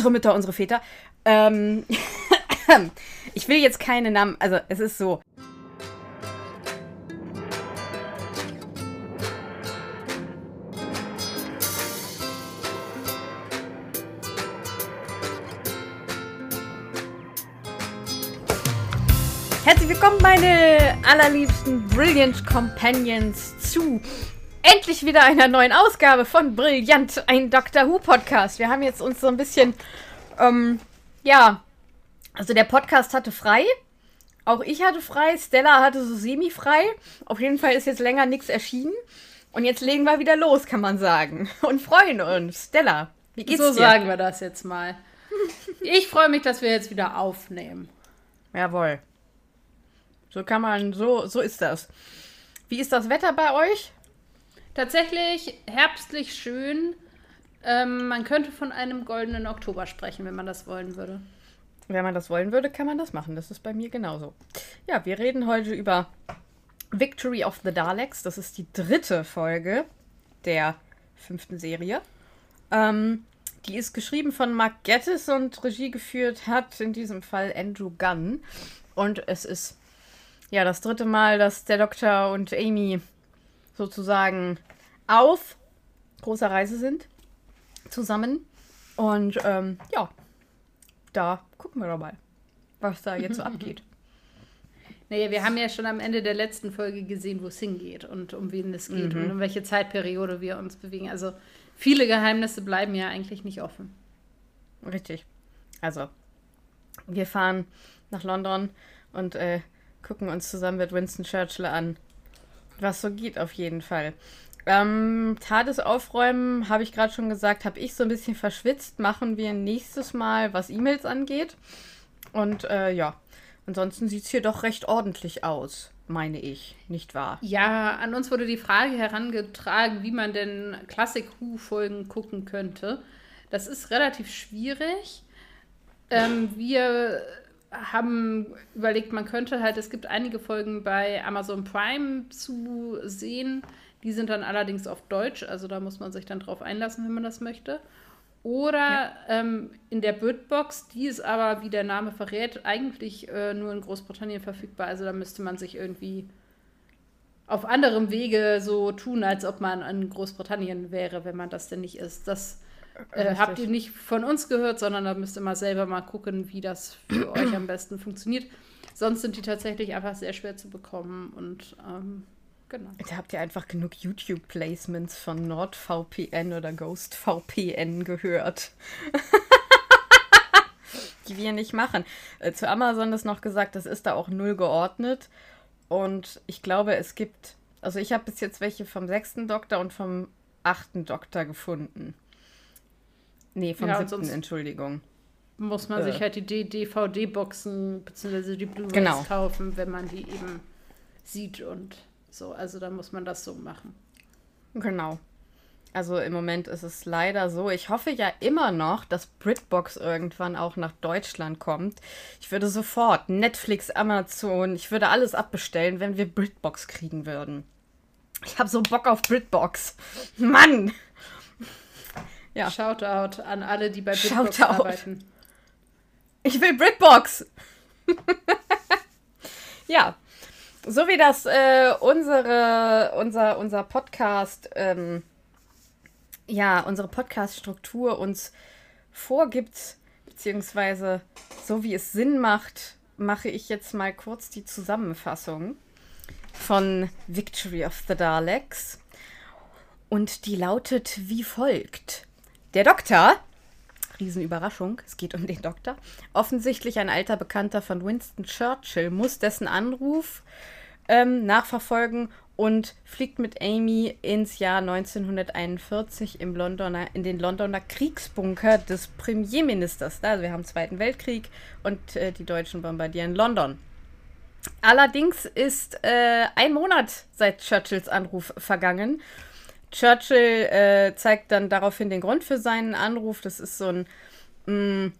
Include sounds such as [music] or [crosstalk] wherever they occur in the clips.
unsere Mütter, unsere Väter. Ähm, [laughs] ich will jetzt keine Namen, also es ist so. Herzlich willkommen, meine allerliebsten Brilliant Companions, zu endlich wieder einer neuen Ausgabe von Brillant, ein Doctor Who Podcast. Wir haben jetzt uns so ein bisschen, ähm, ja, also der Podcast hatte frei. Auch ich hatte frei, Stella hatte so semi-frei. Auf jeden Fall ist jetzt länger nichts erschienen. Und jetzt legen wir wieder los, kann man sagen. Und freuen uns. Stella, wie geht's so dir? So sagen wir das jetzt mal. Ich freue mich, dass wir jetzt wieder aufnehmen. Jawohl. So kann man, so, so ist das. Wie ist das Wetter bei euch? Tatsächlich herbstlich schön. Ähm, man könnte von einem goldenen Oktober sprechen, wenn man das wollen würde. Wenn man das wollen würde, kann man das machen. Das ist bei mir genauso. Ja, wir reden heute über Victory of the Daleks. Das ist die dritte Folge der fünften Serie. Ähm, die ist geschrieben von Mark Gettis und Regie geführt hat in diesem Fall Andrew Gunn. Und es ist ja das dritte Mal, dass der Doktor und Amy sozusagen auf großer Reise sind zusammen. Und ähm, ja, da gucken wir doch mal, was da jetzt so [laughs] abgeht. Naja, wir haben ja schon am Ende der letzten Folge gesehen, wo es hingeht und um wen es geht mhm. und um welche Zeitperiode wir uns bewegen. Also viele Geheimnisse bleiben ja eigentlich nicht offen. Richtig. Also, wir fahren nach London und äh, gucken uns zusammen mit Winston Churchill an, was so geht auf jeden Fall. Ähm, Tades aufräumen, habe ich gerade schon gesagt, habe ich so ein bisschen verschwitzt. Machen wir nächstes Mal, was E-Mails angeht. Und äh, ja, ansonsten sieht es hier doch recht ordentlich aus, meine ich, nicht wahr? Ja, an uns wurde die Frage herangetragen, wie man denn Classic Who-Folgen gucken könnte. Das ist relativ schwierig. Ähm, wir haben überlegt, man könnte halt, es gibt einige Folgen bei Amazon Prime zu sehen. Die sind dann allerdings auf Deutsch, also da muss man sich dann drauf einlassen, wenn man das möchte. Oder ja. ähm, in der Birdbox, die ist aber, wie der Name verrät, eigentlich äh, nur in Großbritannien verfügbar. Also da müsste man sich irgendwie auf anderem Wege so tun, als ob man in Großbritannien wäre, wenn man das denn nicht ist. Das äh, habt ihr nicht von uns gehört, sondern da müsst ihr mal selber mal gucken, wie das für [clears throat] euch am besten funktioniert. Sonst sind die tatsächlich einfach sehr schwer zu bekommen und ähm, genau. Da habt ihr einfach genug YouTube-Placements von NordVPN oder GhostVPN gehört. [laughs] die wir nicht machen. Äh, zu Amazon ist noch gesagt, das ist da auch null geordnet. Und ich glaube, es gibt, also ich habe bis jetzt welche vom sechsten Doktor und vom achten Doktor gefunden. Nee, vom ja, siebten, Entschuldigung. Muss man äh. sich halt die DVD-Boxen bzw. die Blu-rays genau. kaufen, wenn man die eben sieht und so. Also da muss man das so machen. Genau. Also im Moment ist es leider so. Ich hoffe ja immer noch, dass BritBox irgendwann auch nach Deutschland kommt. Ich würde sofort Netflix, Amazon, ich würde alles abbestellen, wenn wir BritBox kriegen würden. Ich habe so Bock auf BritBox. Mann! Ja. Shoutout an alle, die bei Britbox Shoutout. arbeiten. Ich will Britbox! [laughs] ja. So wie das äh, unsere, unser, unser Podcast, ähm, ja, unsere Podcast-Struktur uns vorgibt, beziehungsweise so wie es Sinn macht, mache ich jetzt mal kurz die Zusammenfassung von Victory of the Daleks. Und die lautet wie folgt. Der Doktor, Riesenüberraschung, es geht um den Doktor, offensichtlich ein alter Bekannter von Winston Churchill, muss dessen Anruf ähm, nachverfolgen und fliegt mit Amy ins Jahr 1941 im Londoner, in den Londoner Kriegsbunker des Premierministers. Also wir haben Zweiten Weltkrieg und äh, die Deutschen bombardieren London. Allerdings ist äh, ein Monat seit Churchills Anruf vergangen Churchill äh, zeigt dann daraufhin den Grund für seinen Anruf. Das ist so ein, mh, mm,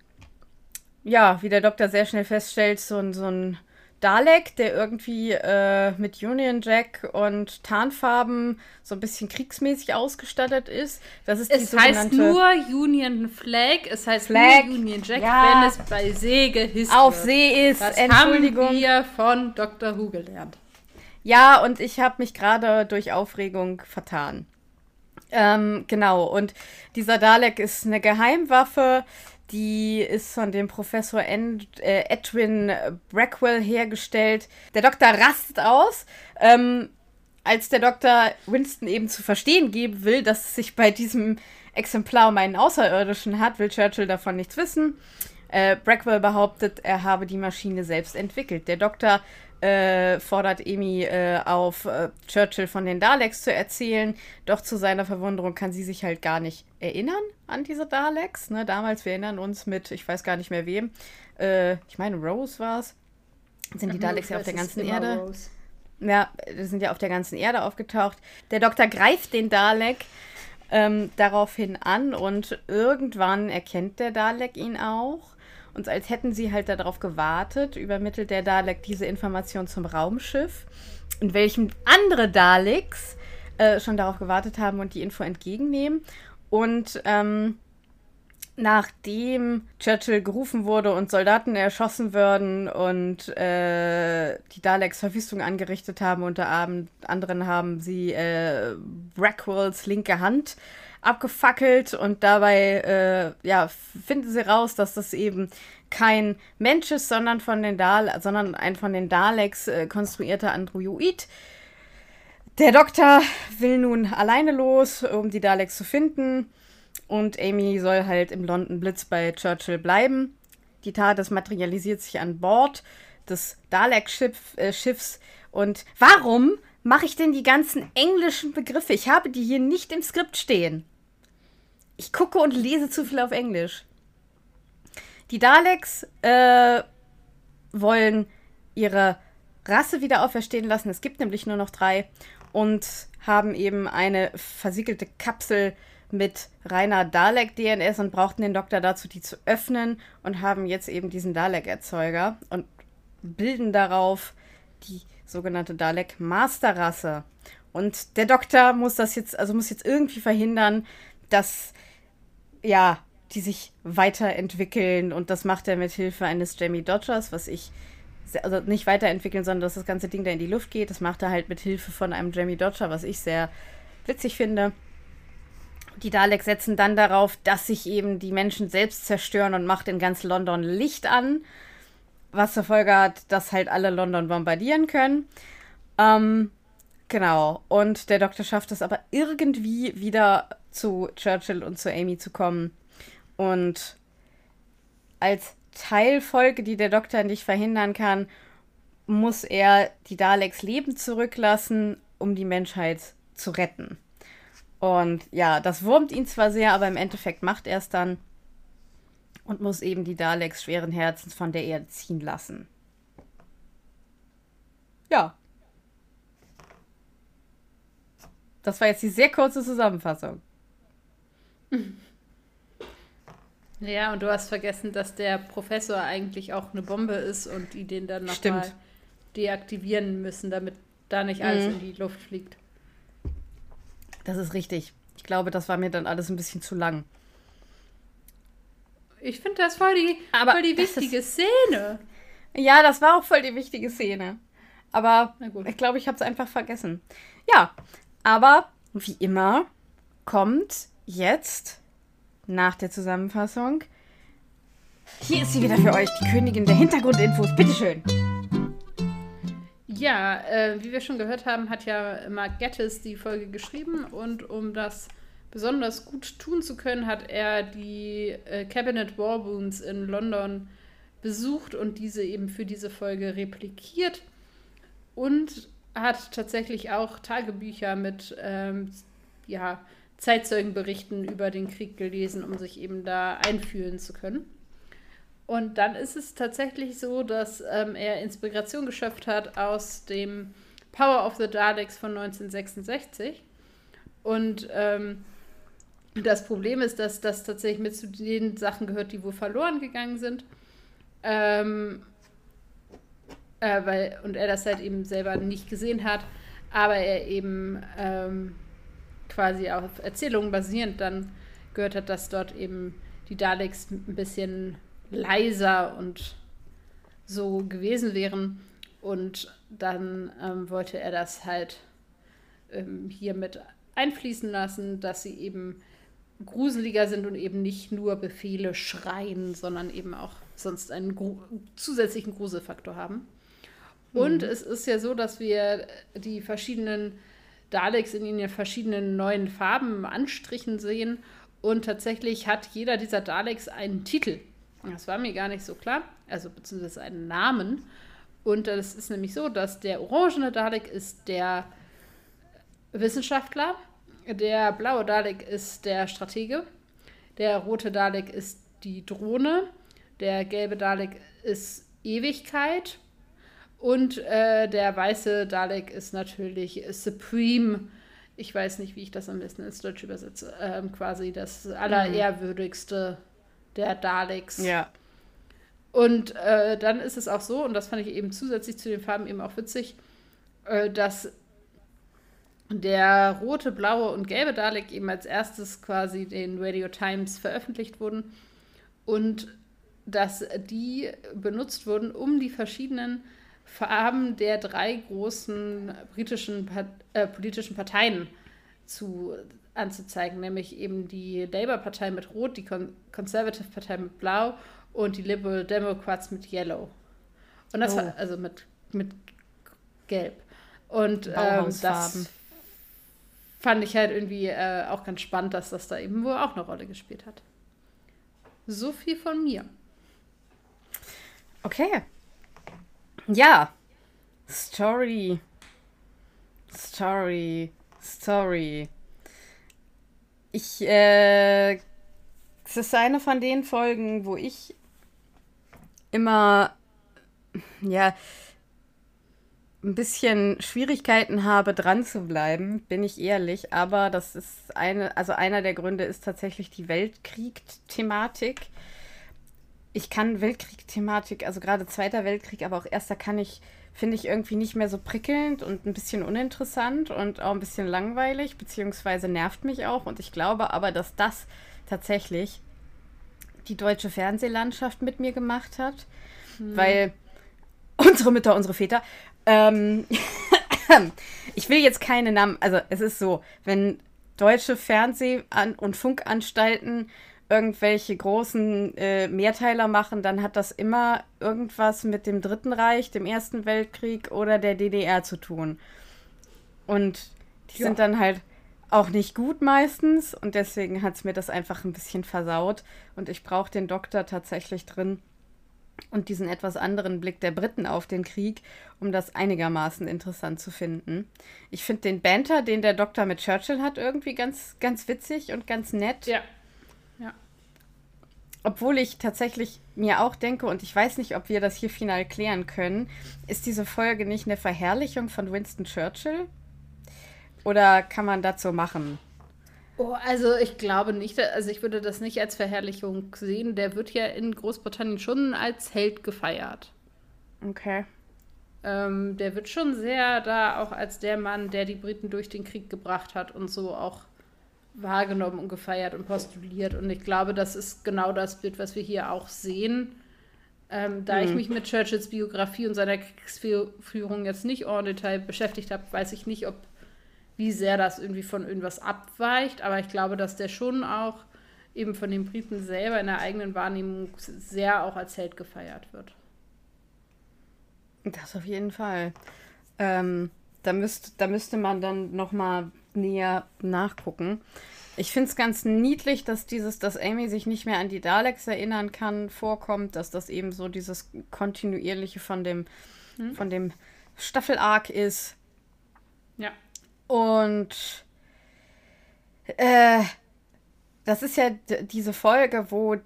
ja, wie der Doktor sehr schnell feststellt, so ein, so ein Dalek, der irgendwie äh, mit Union Jack und Tarnfarben so ein bisschen kriegsmäßig ausgestattet ist. Das ist es heißt nur Union Flag, es heißt Flag. nur Union Jack, ja. wenn es bei See gehisst Auf See ist, das Entschuldigung. haben wir von Dr. Who gelernt. Ja, und ich habe mich gerade durch Aufregung vertan. Ähm, genau, und dieser Dalek ist eine Geheimwaffe, die ist von dem Professor äh, Edwin Brackwell hergestellt. Der Doktor rastet aus, ähm, als der Doktor Winston eben zu verstehen geben will, dass es sich bei diesem Exemplar um einen Außerirdischen hat, will Churchill davon nichts wissen. Äh, Brackwell behauptet, er habe die Maschine selbst entwickelt. Der Doktor äh, fordert Amy äh, auf, äh, Churchill von den Daleks zu erzählen. Doch zu seiner Verwunderung kann sie sich halt gar nicht erinnern an diese Daleks. Ne? Damals, wir erinnern uns mit, ich weiß gar nicht mehr wem. Äh, ich meine, Rose war es. Sind die Daleks ja auf der ganzen Erde. Rose. Ja, die sind ja auf der ganzen Erde aufgetaucht. Der Doktor greift den Dalek ähm, daraufhin an und irgendwann erkennt der Dalek ihn auch und als hätten sie halt darauf gewartet, übermittelt der Dalek diese Information zum Raumschiff, in welchem andere Daleks äh, schon darauf gewartet haben und die Info entgegennehmen. Und ähm, nachdem Churchill gerufen wurde und Soldaten erschossen würden und äh, die Daleks Verwüstung angerichtet haben, unter anderem haben sie äh, Brackwells linke Hand abgefackelt und dabei äh, ja, finden sie raus, dass das eben kein Mensch ist, sondern von den Dal sondern ein von den Daleks äh, konstruierter Android. Der Doktor will nun alleine los, um die Daleks zu finden. Und Amy soll halt im London Blitz bei Churchill bleiben. Die TARDIS materialisiert sich an Bord des Dalek-Schiffs. Äh, und warum mache ich denn die ganzen englischen Begriffe? Ich habe die hier nicht im Skript stehen. Ich gucke und lese zu viel auf Englisch. Die Daleks äh, wollen ihre Rasse wieder auferstehen lassen. Es gibt nämlich nur noch drei und haben eben eine versiegelte Kapsel mit reiner Dalek-DNS und brauchten den Doktor dazu, die zu öffnen und haben jetzt eben diesen Dalek-Erzeuger und bilden darauf die sogenannte Dalek-Master-Rasse. Und der Doktor muss das jetzt, also muss jetzt irgendwie verhindern, dass ja, die sich weiterentwickeln und das macht er mit Hilfe eines Jamie Dodgers, was ich also nicht weiterentwickeln, sondern dass das ganze Ding da in die Luft geht. Das macht er halt mit Hilfe von einem Jamie Dodger, was ich sehr witzig finde. Die Daleks setzen dann darauf, dass sich eben die Menschen selbst zerstören und macht in ganz London Licht an, was zur Folge hat, dass halt alle London bombardieren können. Ähm, genau. Und der Doktor schafft es aber irgendwie wieder zu Churchill und zu Amy zu kommen. Und als Teilfolge, die der Doktor nicht verhindern kann, muss er die Daleks Leben zurücklassen, um die Menschheit zu retten. Und ja, das wurmt ihn zwar sehr, aber im Endeffekt macht er es dann und muss eben die Daleks schweren Herzens von der Erde ziehen lassen. Ja. Das war jetzt die sehr kurze Zusammenfassung. [laughs] Ja, und du hast vergessen, dass der Professor eigentlich auch eine Bombe ist und die den dann nochmal deaktivieren müssen, damit da nicht alles mhm. in die Luft fliegt. Das ist richtig. Ich glaube, das war mir dann alles ein bisschen zu lang. Ich finde das voll die, Aber voll die wichtige ist, Szene. Ja, das war auch voll die wichtige Szene. Aber ich glaube, ich habe es einfach vergessen. Ja, aber wie immer kommt jetzt nach der Zusammenfassung. Hier ist sie wieder für euch, die Königin der Hintergrundinfos. Bitteschön. Ja, äh, wie wir schon gehört haben, hat ja Mark Gettis die Folge geschrieben und um das besonders gut tun zu können, hat er die äh, Cabinet Warboons in London besucht und diese eben für diese Folge replikiert und hat tatsächlich auch Tagebücher mit ähm, ja, Zeitzeugenberichten über den Krieg gelesen, um sich eben da einfühlen zu können. Und dann ist es tatsächlich so, dass ähm, er Inspiration geschöpft hat aus dem Power of the Daleks von 1966. Und ähm, das Problem ist, dass das tatsächlich mit zu den Sachen gehört, die wohl verloren gegangen sind. Ähm, äh, weil, und er das halt eben selber nicht gesehen hat, aber er eben ähm, quasi auf Erzählungen basierend dann gehört hat, dass dort eben die Daleks ein bisschen leiser und so gewesen wären. Und dann ähm, wollte er das halt ähm, hier mit einfließen lassen, dass sie eben gruseliger sind und eben nicht nur Befehle schreien, sondern eben auch sonst einen gru zusätzlichen Gruselfaktor haben. Und mhm. es ist ja so, dass wir die verschiedenen Daleks in ihren verschiedenen neuen Farben anstrichen sehen. Und tatsächlich hat jeder dieser Daleks einen Titel. Das war mir gar nicht so klar. Also beziehungsweise einen Namen. Und das ist nämlich so, dass der orangene Dalek ist der Wissenschaftler, der blaue Dalek ist der Stratege, der rote Dalek ist die Drohne, der gelbe Dalek ist Ewigkeit und äh, der weiße Dalek ist natürlich Supreme. Ich weiß nicht, wie ich das am besten ins Deutsch übersetze. Ähm, quasi das allerehrwürdigste der Daleks. Ja. Und äh, dann ist es auch so, und das fand ich eben zusätzlich zu den Farben eben auch witzig, äh, dass der rote, blaue und gelbe Dalek eben als erstes quasi den Radio Times veröffentlicht wurden und dass die benutzt wurden, um die verschiedenen Farben der drei großen britischen äh, politischen Parteien zu, anzuzeigen, nämlich eben die Labour-Partei mit Rot, die Con Conservative-Partei mit Blau und die Liberal Democrats mit Yellow. Und das oh. war also mit, mit Gelb. Und ähm, das fand ich halt irgendwie äh, auch ganz spannend, dass das da eben wohl auch eine Rolle gespielt hat. So viel von mir. Okay. Ja. Story. Story. Story. Ich, äh, es ist eine von den Folgen, wo ich immer, ja, ein bisschen Schwierigkeiten habe, dran zu bleiben, bin ich ehrlich. Aber das ist eine, also einer der Gründe ist tatsächlich die Weltkrieg-Thematik ich kann Weltkrieg-Thematik, also gerade Zweiter Weltkrieg, aber auch Erster kann ich, finde ich irgendwie nicht mehr so prickelnd und ein bisschen uninteressant und auch ein bisschen langweilig, beziehungsweise nervt mich auch. Und ich glaube aber, dass das tatsächlich die deutsche Fernsehlandschaft mit mir gemacht hat, hm. weil [laughs] unsere Mütter, unsere Väter, ähm, [laughs] ich will jetzt keine Namen, also es ist so, wenn deutsche Fernseh- und Funkanstalten irgendwelche großen äh, Mehrteiler machen, dann hat das immer irgendwas mit dem Dritten Reich, dem Ersten Weltkrieg oder der DDR zu tun. Und die ja. sind dann halt auch nicht gut meistens und deswegen hat es mir das einfach ein bisschen versaut und ich brauche den Doktor tatsächlich drin und diesen etwas anderen Blick der Briten auf den Krieg, um das einigermaßen interessant zu finden. Ich finde den Banter, den der Doktor mit Churchill hat, irgendwie ganz, ganz witzig und ganz nett. Ja. Obwohl ich tatsächlich mir auch denke, und ich weiß nicht, ob wir das hier final klären können, ist diese Folge nicht eine Verherrlichung von Winston Churchill? Oder kann man das so machen? Oh, also ich glaube nicht, also ich würde das nicht als Verherrlichung sehen. Der wird ja in Großbritannien schon als Held gefeiert. Okay. Ähm, der wird schon sehr da auch als der Mann, der die Briten durch den Krieg gebracht hat und so auch wahrgenommen und gefeiert und postuliert. Und ich glaube, das ist genau das Bild, was wir hier auch sehen. Ähm, da hm. ich mich mit Churchills Biografie und seiner Kriegsführung jetzt nicht en Detail beschäftigt habe, weiß ich nicht, ob wie sehr das irgendwie von irgendwas abweicht. Aber ich glaube, dass der schon auch eben von den Briten selber in der eigenen Wahrnehmung sehr auch als Held gefeiert wird. Das auf jeden Fall. Ähm, da, müsst, da müsste man dann noch mal näher nachgucken. Ich finde es ganz niedlich, dass dieses, dass Amy sich nicht mehr an die Daleks erinnern kann, vorkommt, dass das eben so dieses kontinuierliche von dem, hm. von dem Staffelarg ist. Ja. Und äh, das ist ja diese Folge, wo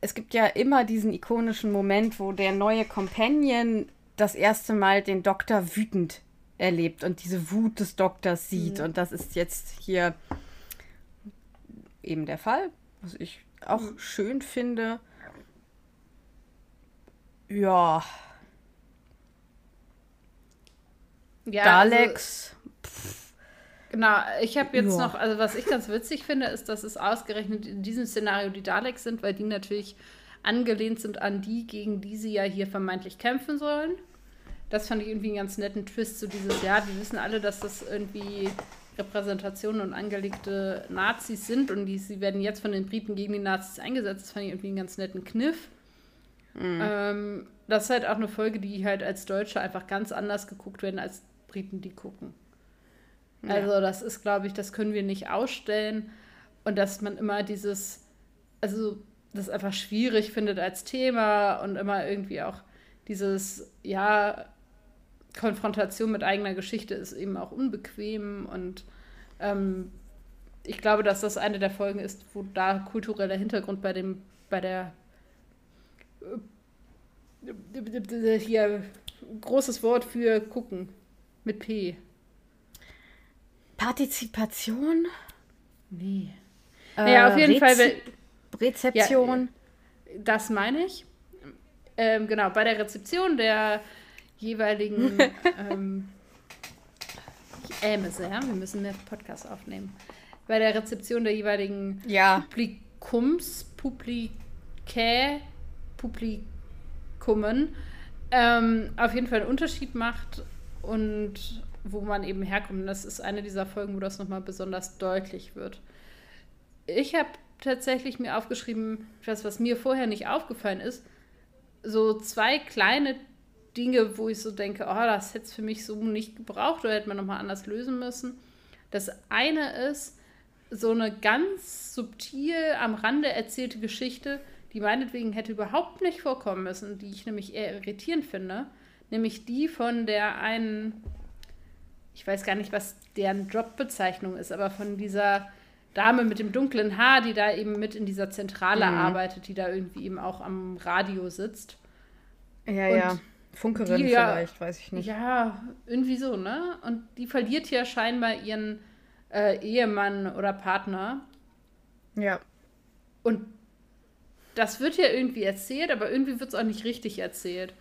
es gibt ja immer diesen ikonischen Moment, wo der neue Companion das erste Mal den Doktor wütend erlebt und diese Wut des Doktors sieht. Mhm. Und das ist jetzt hier eben der Fall, was ich auch mhm. schön finde. Ja. ja, Daleks. Also, genau, ich habe jetzt ja. noch, also was ich ganz witzig finde, ist, dass es ausgerechnet in diesem Szenario die Daleks sind, weil die natürlich angelehnt sind an die, gegen die sie ja hier vermeintlich kämpfen sollen. Das fand ich irgendwie einen ganz netten Twist zu so dieses Jahr. Wir wissen alle, dass das irgendwie Repräsentationen und angelegte Nazis sind und die, sie werden jetzt von den Briten gegen die Nazis eingesetzt. Das fand ich irgendwie einen ganz netten Kniff. Mhm. Ähm, das ist halt auch eine Folge, die halt als Deutsche einfach ganz anders geguckt werden, als Briten die gucken. Ja. Also das ist, glaube ich, das können wir nicht ausstellen. Und dass man immer dieses, also das einfach schwierig findet als Thema und immer irgendwie auch dieses, ja, Konfrontation mit eigener Geschichte ist eben auch unbequem und ähm, ich glaube, dass das eine der Folgen ist, wo da kultureller Hintergrund bei dem, bei der äh, hier großes Wort für gucken mit P. Partizipation? Nee. Äh, naja, auf jeden Rezi Fall. Rezeption. Ja, das meine ich. Ähm, genau, bei der Rezeption der jeweiligen. [laughs] ähm, ich ähme sehr, wir müssen mehr Podcast aufnehmen. Bei der Rezeption der jeweiligen ja. Publikums, Publikä, Publikummen ähm, auf jeden Fall einen Unterschied macht und wo man eben herkommt. Das ist eine dieser Folgen, wo das nochmal besonders deutlich wird. Ich habe tatsächlich mir aufgeschrieben, das, was mir vorher nicht aufgefallen ist, so zwei kleine Dinge, wo ich so denke, oh, das hätte es für mich so nicht gebraucht oder hätte man nochmal anders lösen müssen. Das eine ist so eine ganz subtil am Rande erzählte Geschichte, die meinetwegen hätte überhaupt nicht vorkommen müssen, die ich nämlich eher irritierend finde, nämlich die von der einen, ich weiß gar nicht, was deren Jobbezeichnung ist, aber von dieser Dame mit dem dunklen Haar, die da eben mit in dieser Zentrale mhm. arbeitet, die da irgendwie eben auch am Radio sitzt. Ja, Und ja. Funkerin die, vielleicht, weiß ich nicht. Ja, irgendwie so, ne? Und die verliert ja scheinbar ihren äh, Ehemann oder Partner. Ja. Und das wird ja irgendwie erzählt, aber irgendwie wird es auch nicht richtig erzählt.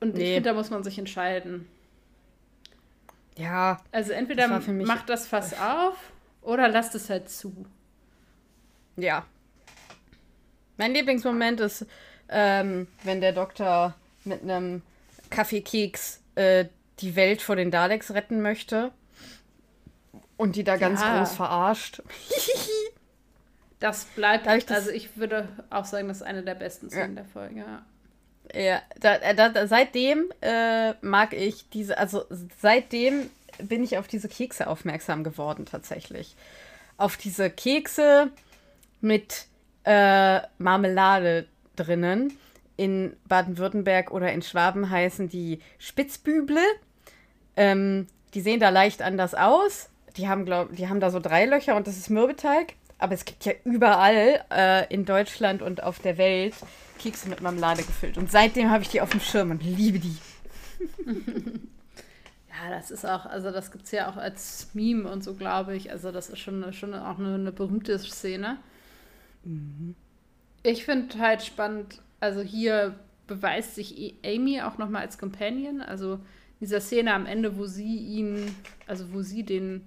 Und nee. ich finde, da muss man sich entscheiden. Ja. Also entweder das macht das Fass auf oder lasst es halt zu. Ja. Mein Lieblingsmoment ist, ähm, wenn der Doktor mit einem Kaffeekeks äh, die Welt vor den Daleks retten möchte und die da ja. ganz groß verarscht. [laughs] das bleibt, ich das also ich würde auch sagen, das ist eine der besten Szenen ja. der Folge. Ja. Ja, da, äh, da, da, seitdem äh, mag ich diese, also seitdem bin ich auf diese Kekse aufmerksam geworden tatsächlich. Auf diese Kekse mit äh, Marmelade drinnen in Baden-Württemberg oder in Schwaben heißen die Spitzbüble. Ähm, die sehen da leicht anders aus. Die haben, glaub, die haben da so drei Löcher und das ist Mürbeteig. Aber es gibt ja überall äh, in Deutschland und auf der Welt Kekse mit Marmelade gefüllt. Und seitdem habe ich die auf dem Schirm und liebe die. [laughs] ja, das ist auch, also das gibt es ja auch als Meme und so, glaube ich. Also das ist schon, schon auch eine, eine berühmte Szene. Mhm. Ich finde halt spannend, also hier beweist sich Amy auch nochmal als Companion. Also in dieser Szene am Ende, wo sie ihn, also wo sie den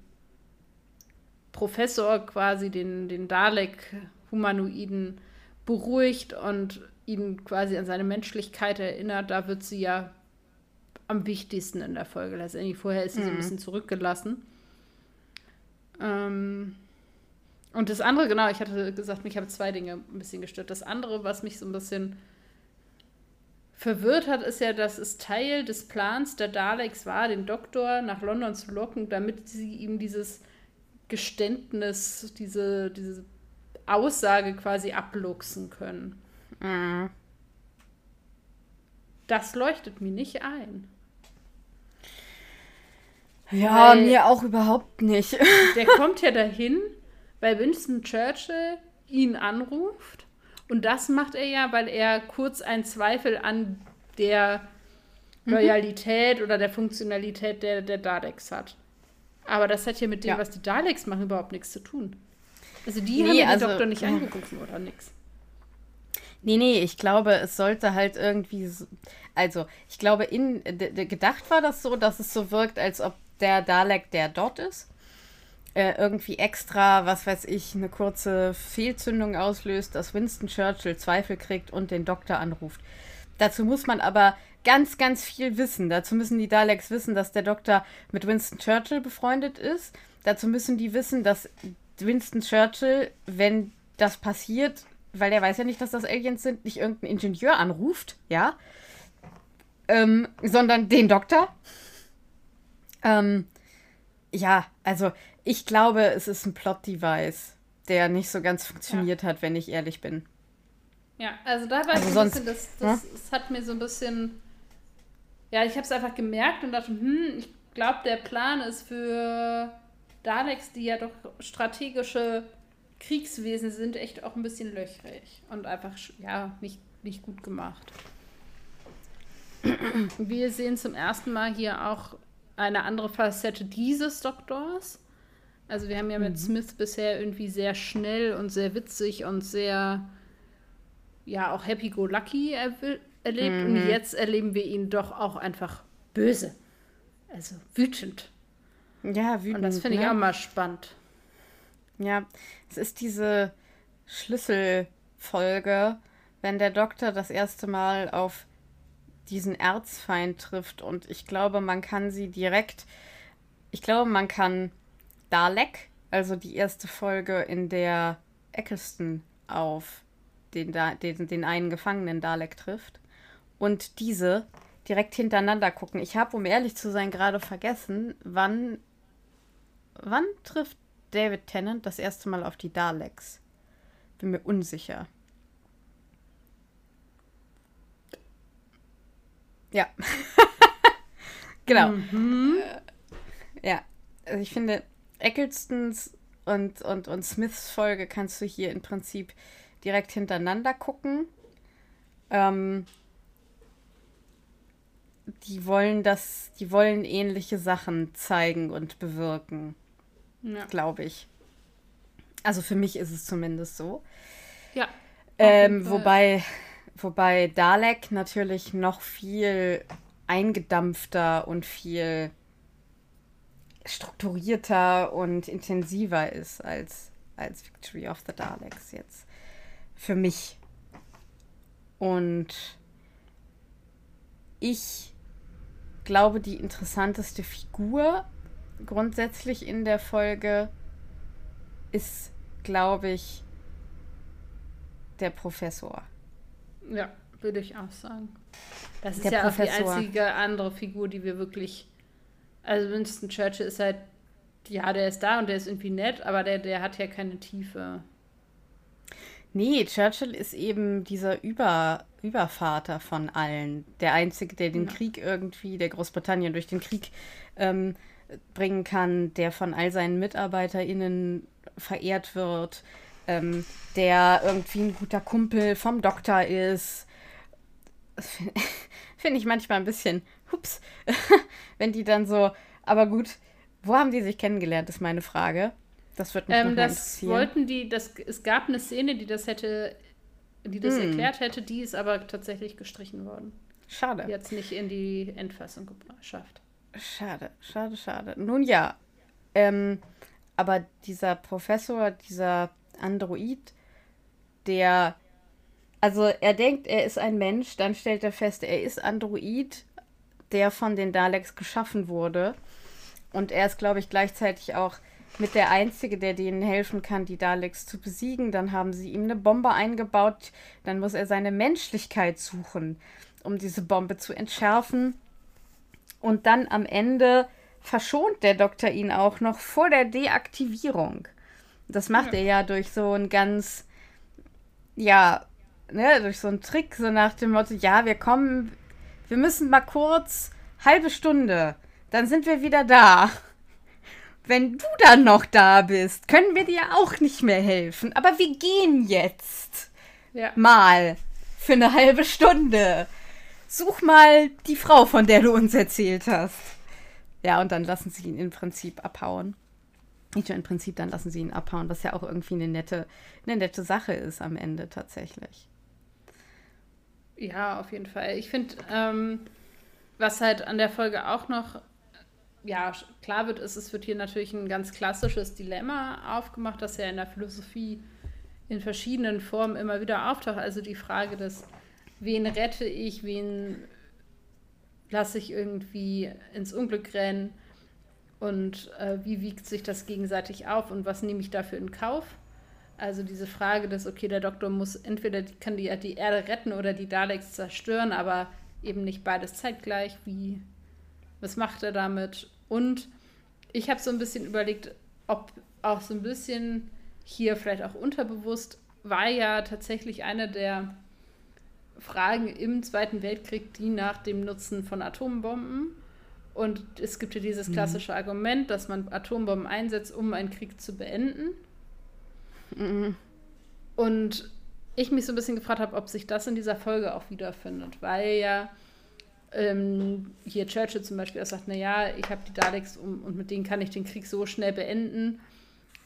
Professor quasi, den, den Dalek-Humanoiden beruhigt und ihn quasi an seine Menschlichkeit erinnert, da wird sie ja am wichtigsten in der Folge letztendlich. Vorher ist sie mhm. so ein mhm. bisschen zurückgelassen. Ähm, und das andere, genau, ich hatte gesagt, mich haben zwei Dinge ein bisschen gestört. Das andere, was mich so ein bisschen verwirrt hat, ist ja, dass es Teil des Plans der Daleks war, den Doktor nach London zu locken, damit sie ihm dieses Geständnis, diese, diese Aussage quasi abluchsen können. Mhm. Das leuchtet mir nicht ein. Ja, Weil mir auch überhaupt nicht. Der kommt ja dahin weil Winston Churchill ihn anruft. Und das macht er ja, weil er kurz einen Zweifel an der mhm. Loyalität oder der Funktionalität der, der Daleks hat. Aber das hat ja mit dem, ja. was die Daleks machen, überhaupt nichts zu tun. Also die nee, haben den also, Doktor nicht angerufen oder nichts. Nee, nee, ich glaube, es sollte halt irgendwie. So, also, ich glaube, in, gedacht war das so, dass es so wirkt, als ob der Dalek, der dort ist, äh, irgendwie extra, was weiß ich, eine kurze Fehlzündung auslöst, dass Winston Churchill Zweifel kriegt und den Doktor anruft. Dazu muss man aber ganz, ganz viel wissen. Dazu müssen die Daleks wissen, dass der Doktor mit Winston Churchill befreundet ist. Dazu müssen die wissen, dass Winston Churchill, wenn das passiert, weil er weiß ja nicht, dass das Aliens sind, nicht irgendeinen Ingenieur anruft, ja, ähm, sondern den Doktor. Ähm, ja, also ich glaube, es ist ein Plot-Device, der nicht so ganz funktioniert ja. hat, wenn ich ehrlich bin. Ja, also da war also ich sonst, ein bisschen, das, das, hm? das hat mir so ein bisschen, ja, ich habe es einfach gemerkt und dachte, hm, ich glaube, der Plan ist für Daleks, die ja doch strategische Kriegswesen sind, echt auch ein bisschen löchrig und einfach, ja, nicht, nicht gut gemacht. Wir sehen zum ersten Mal hier auch eine andere Facette dieses Doktors. Also wir haben ja mit mhm. Smith bisher irgendwie sehr schnell und sehr witzig und sehr, ja, auch happy-go-lucky er erlebt. Mhm. Und jetzt erleben wir ihn doch auch einfach böse. Also wütend. Ja, wütend. Und das finde ich ne? auch mal spannend. Ja, es ist diese Schlüsselfolge, wenn der Doktor das erste Mal auf diesen Erzfeind trifft und ich glaube, man kann sie direkt, ich glaube, man kann Dalek, also die erste Folge, in der Eccleston auf den, den, den einen Gefangenen Dalek trifft und diese direkt hintereinander gucken. Ich habe, um ehrlich zu sein, gerade vergessen, wann, wann trifft David Tennant das erste Mal auf die Daleks. Bin mir unsicher. Ja. [laughs] genau. Mhm. Ja. Also ich finde, Ecclestons und, und, und Smiths Folge kannst du hier im Prinzip direkt hintereinander gucken. Ähm, die wollen das, die wollen ähnliche Sachen zeigen und bewirken. Ja. Glaube ich. Also für mich ist es zumindest so. Ja. Ähm, wobei, wobei Dalek natürlich noch viel eingedampfter und viel strukturierter und intensiver ist als, als Victory of the Daleks jetzt. Für mich. Und ich glaube, die interessanteste Figur grundsätzlich in der Folge ist, glaube ich, der Professor. Ja, würde ich auch sagen. Das ist der ja Professor. auch die einzige andere Figur, die wir wirklich. Also Winston Churchill ist halt, ja, der ist da und der ist irgendwie nett, aber der, der hat ja keine Tiefe. Nee, Churchill ist eben dieser Über, Übervater von allen. Der Einzige, der den ja. Krieg irgendwie, der Großbritannien durch den Krieg ähm, bringen kann, der von all seinen MitarbeiterInnen verehrt wird, ähm, der irgendwie ein guter Kumpel vom Doktor ist. [laughs] Finde find ich manchmal ein bisschen, hups, [laughs] wenn die dann so, aber gut, wo haben die sich kennengelernt, ist meine Frage. Das wird mich ähm, das wollten die, das, es gab eine Szene, die das hätte, die das hm. erklärt hätte, die ist aber tatsächlich gestrichen worden. Schade. Die hat es nicht in die Endfassung geschafft. Schade, schade, schade. Nun ja, ähm, aber dieser Professor, dieser Android, der, also er denkt, er ist ein Mensch, dann stellt er fest, er ist Android, der von den Daleks geschaffen wurde. Und er ist, glaube ich, gleichzeitig auch mit der Einzige, der denen helfen kann, die Daleks zu besiegen. Dann haben sie ihm eine Bombe eingebaut. Dann muss er seine Menschlichkeit suchen, um diese Bombe zu entschärfen. Und dann am Ende verschont der Doktor ihn auch noch vor der Deaktivierung. Das macht ja. er ja durch so ein ganz, ja, ne, durch so einen Trick, so nach dem Motto, ja, wir kommen, wir müssen mal kurz, halbe Stunde, dann sind wir wieder da. Wenn du dann noch da bist, können wir dir auch nicht mehr helfen. Aber wir gehen jetzt. Ja. Mal. Für eine halbe Stunde such mal die Frau, von der du uns erzählt hast. Ja, und dann lassen sie ihn im Prinzip abhauen. Nicht nur im Prinzip, dann lassen sie ihn abhauen, was ja auch irgendwie eine nette, eine nette Sache ist am Ende tatsächlich. Ja, auf jeden Fall. Ich finde, ähm, was halt an der Folge auch noch ja, klar wird, ist, es wird hier natürlich ein ganz klassisches Dilemma aufgemacht, das ja in der Philosophie in verschiedenen Formen immer wieder auftaucht. Also die Frage des, wen rette ich, wen lasse ich irgendwie ins Unglück rennen und äh, wie wiegt sich das gegenseitig auf und was nehme ich dafür in Kauf? Also diese Frage des, okay, der Doktor muss entweder die, kann die, die Erde retten oder die Daleks zerstören, aber eben nicht beides zeitgleich. Wie, was macht er damit? Und ich habe so ein bisschen überlegt, ob auch so ein bisschen hier vielleicht auch unterbewusst war ja tatsächlich eine der Fragen im Zweiten Weltkrieg, die nach dem Nutzen von Atombomben. Und es gibt ja dieses mhm. klassische. Argument, dass man Atombomben einsetzt, um einen Krieg zu beenden. Mhm. Und ich mich so ein bisschen gefragt habe, ob sich das in dieser Folge auch wiederfindet, weil ja ähm, hier Churchill zum Beispiel auch sagt, naja, ich habe die Daleks um, und mit denen kann ich den Krieg so schnell beenden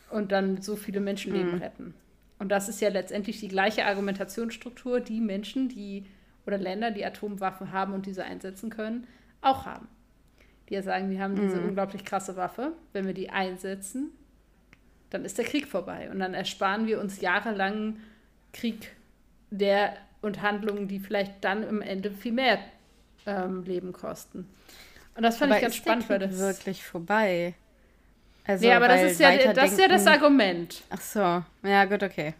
und dann so viele Menschenleben mhm. retten. Und das ist ja letztendlich die gleiche Argumentationsstruktur, die Menschen, die oder Länder, die Atomwaffen haben und diese einsetzen können, auch haben. Die ja sagen, wir haben diese mhm. unglaublich krasse Waffe, wenn wir die einsetzen, dann ist der Krieg vorbei. Und dann ersparen wir uns jahrelang Krieg der und Handlungen, die vielleicht dann im Ende viel mehr ähm, Leben kosten. Und das fand aber ich ganz spannend, weil das wirklich vorbei. Also, nee, aber das ist, ja, das ist ja das Argument. Ach so, ja gut, okay.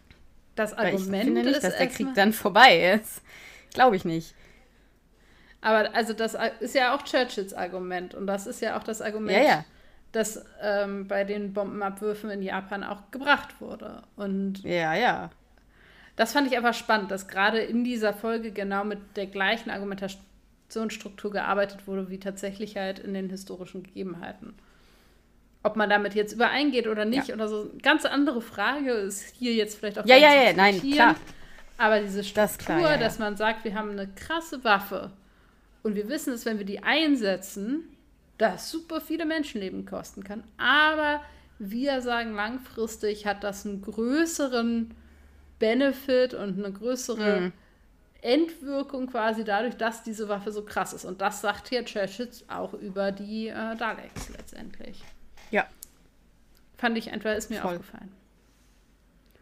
Das Argument ich finde nicht, dass der Krieg dann vorbei ist. Glaube ich nicht. Aber also das ist ja auch Churchills Argument und das ist ja auch das Argument, ja, ja. Das ähm, bei den Bombenabwürfen in Japan auch gebracht wurde. Und ja, ja. Das fand ich einfach spannend, dass gerade in dieser Folge genau mit der gleichen Argumentationsstruktur gearbeitet wurde, wie tatsächlich halt in den historischen Gegebenheiten. Ob man damit jetzt übereingeht oder nicht, ja. oder so. Ganz andere Frage ist hier jetzt vielleicht auch. Ja, ja, ja, nein, klar. Aber diese Struktur, das klar, ja, ja. dass man sagt, wir haben eine krasse Waffe und wir wissen, dass wenn wir die einsetzen, das super viele Menschenleben kosten kann. Aber wir sagen, langfristig hat das einen größeren Benefit und eine größere mhm. Entwirkung quasi dadurch, dass diese Waffe so krass ist. Und das sagt hier Churchill auch über die äh, Daleks letztendlich. Ja. Fand ich einfach, ist mir Voll. aufgefallen.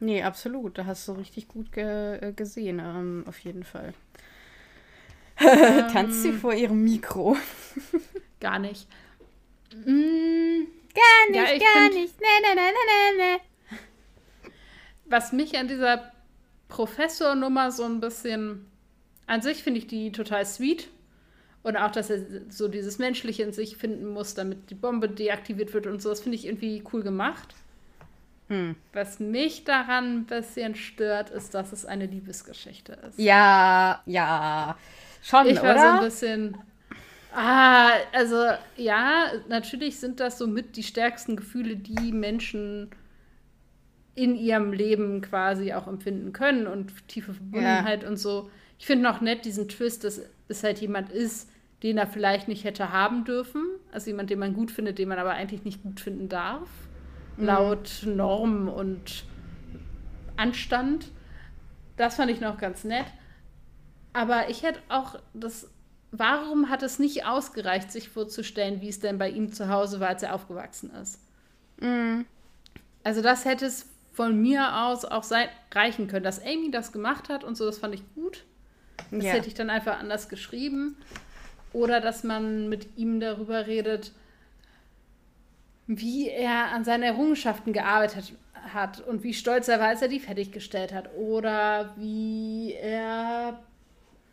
Nee, absolut. Da hast du richtig gut ge äh, gesehen, ähm, auf jeden Fall. Ähm, [laughs] Tanzt sie vor ihrem Mikro? [laughs] gar nicht. Mm, gar nicht, ja, gar find, nicht. Nee, nee, nee, nee, nee. Was mich an dieser Professor-Nummer so ein bisschen. An sich finde ich die total sweet. Und auch, dass er so dieses Menschliche in sich finden muss, damit die Bombe deaktiviert wird und so. Das finde ich irgendwie cool gemacht. Hm. Was mich daran ein bisschen stört, ist, dass es eine Liebesgeschichte ist. Ja, ja. Schon, ich war oder? so ein bisschen. Ah, also ja, natürlich sind das so mit die stärksten Gefühle, die Menschen in ihrem Leben quasi auch empfinden können und tiefe Verbundenheit ja. und so. Ich finde noch nett diesen Twist, dass es halt jemand ist, den er vielleicht nicht hätte haben dürfen. Also jemand, den man gut findet, den man aber eigentlich nicht gut finden darf. Mhm. Laut Normen und Anstand. Das fand ich noch ganz nett. Aber ich hätte auch das. Warum hat es nicht ausgereicht, sich vorzustellen, wie es denn bei ihm zu Hause war, als er aufgewachsen ist? Mhm. Also, das hätte es von mir aus auch sein, reichen können. Dass Amy das gemacht hat und so, das fand ich gut. Das ja. hätte ich dann einfach anders geschrieben. Oder dass man mit ihm darüber redet, wie er an seinen Errungenschaften gearbeitet hat und wie stolz er war, als er die fertiggestellt hat. Oder wie er